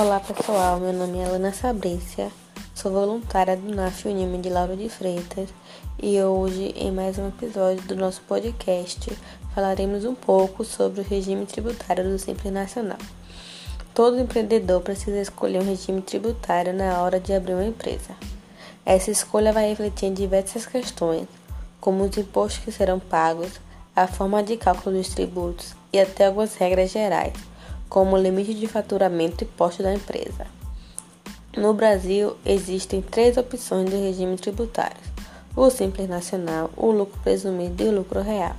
Olá pessoal, meu nome é Helena Sabrícia, sou voluntária do NAF Unime de Lauro de Freitas e hoje, em mais um episódio do nosso podcast, falaremos um pouco sobre o regime tributário do Simples Nacional. Todo empreendedor precisa escolher um regime tributário na hora de abrir uma empresa. Essa escolha vai refletir em diversas questões, como os impostos que serão pagos, a forma de cálculo dos tributos e até algumas regras gerais como limite de faturamento e posto da empresa. No Brasil, existem três opções de regime tributário: o Simples Nacional, o lucro presumido e o lucro real,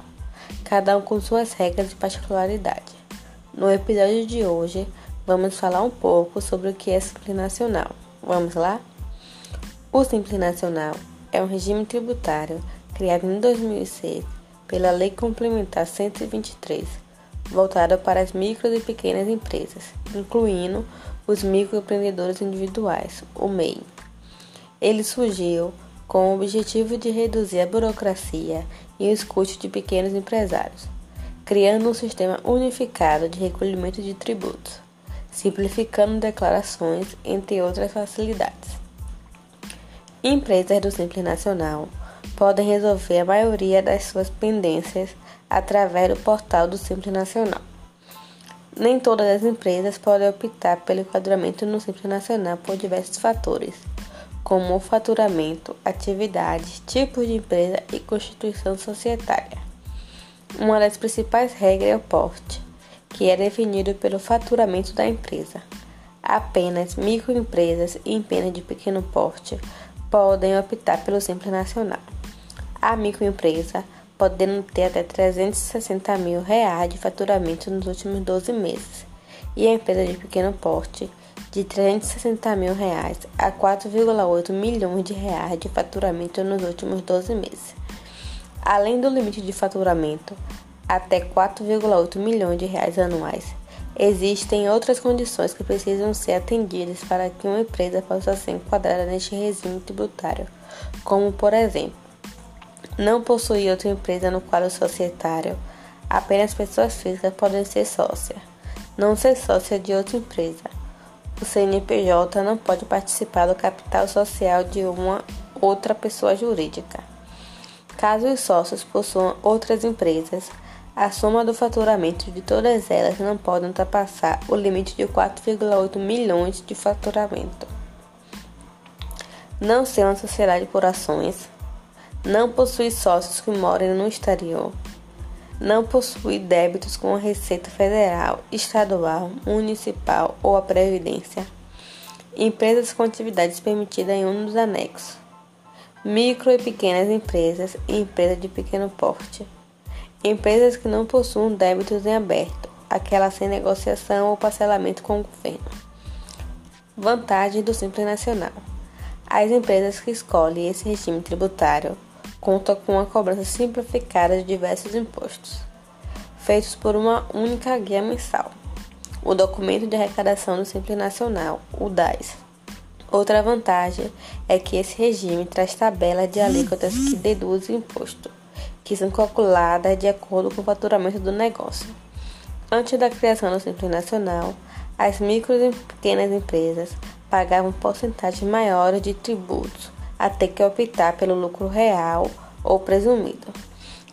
cada um com suas regras e particularidade. No episódio de hoje, vamos falar um pouco sobre o que é Simples Nacional. Vamos lá? O Simples Nacional é um regime tributário criado em 2006 pela Lei Complementar 123 voltada para as micro e pequenas empresas, incluindo os microempreendedores individuais, o MEI. Ele surgiu com o objetivo de reduzir a burocracia e os custos de pequenos empresários, criando um sistema unificado de recolhimento de tributos, simplificando declarações, entre outras facilidades. Empresas do Simples Nacional podem resolver a maioria das suas pendências através do portal do Simples Nacional. Nem todas as empresas podem optar pelo enquadramento no Simples Nacional por diversos fatores, como o faturamento, atividades, tipos de empresa e constituição societária. Uma das principais regras é o porte, que é definido pelo faturamento da empresa. Apenas microempresas e empresas de pequeno porte podem optar pelo Simples Nacional. A microempresa podendo ter até 360 mil reais de faturamento nos últimos 12 meses, e a empresa de pequeno porte de 360 mil reais a 4,8 milhões de reais de faturamento nos últimos 12 meses. Além do limite de faturamento, até 4,8 milhões de reais anuais, existem outras condições que precisam ser atendidas para que uma empresa possa ser enquadrada neste regime tributário, como por exemplo, não possuir outra empresa no quadro societário. Apenas pessoas físicas podem ser sócia. Não ser sócia de outra empresa. O CNPJ não pode participar do capital social de uma outra pessoa jurídica. Caso os sócios possuam outras empresas, a soma do faturamento de todas elas não pode ultrapassar o limite de 4,8 milhões de faturamento. Não ser uma sociedade por ações, não possui sócios que morem no exterior, não possui débitos com a Receita Federal, Estadual, Municipal ou a Previdência, empresas com atividades permitidas em um dos anexos, micro e pequenas empresas e empresas de pequeno porte, empresas que não possuem débitos em aberto, aquelas sem negociação ou parcelamento com o governo. Vantagem do Simples Nacional. As empresas que escolhem esse regime tributário conta com a cobrança simplificada de diversos impostos, feitos por uma única guia mensal, o Documento de Arrecadação do Simples Nacional, o DAS. Outra vantagem é que esse regime traz tabelas de alíquotas que deduzem imposto, que são calculadas de acordo com o faturamento do negócio. Antes da criação do Simples Nacional, as micro e pequenas empresas pagavam porcentagens maiores de tributos a ter que optar pelo lucro real ou presumido.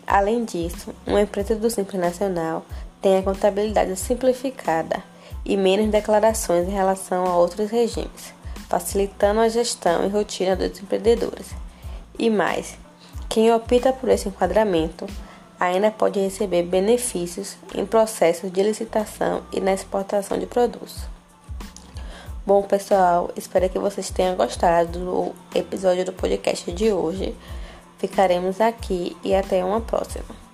Além disso, uma empresa do Simples Nacional tem a contabilidade simplificada e menos declarações em relação a outros regimes, facilitando a gestão e rotina dos empreendedores. E mais, quem opta por esse enquadramento ainda pode receber benefícios em processos de licitação e na exportação de produtos. Bom, pessoal, espero que vocês tenham gostado do episódio do podcast de hoje. Ficaremos aqui e até uma próxima.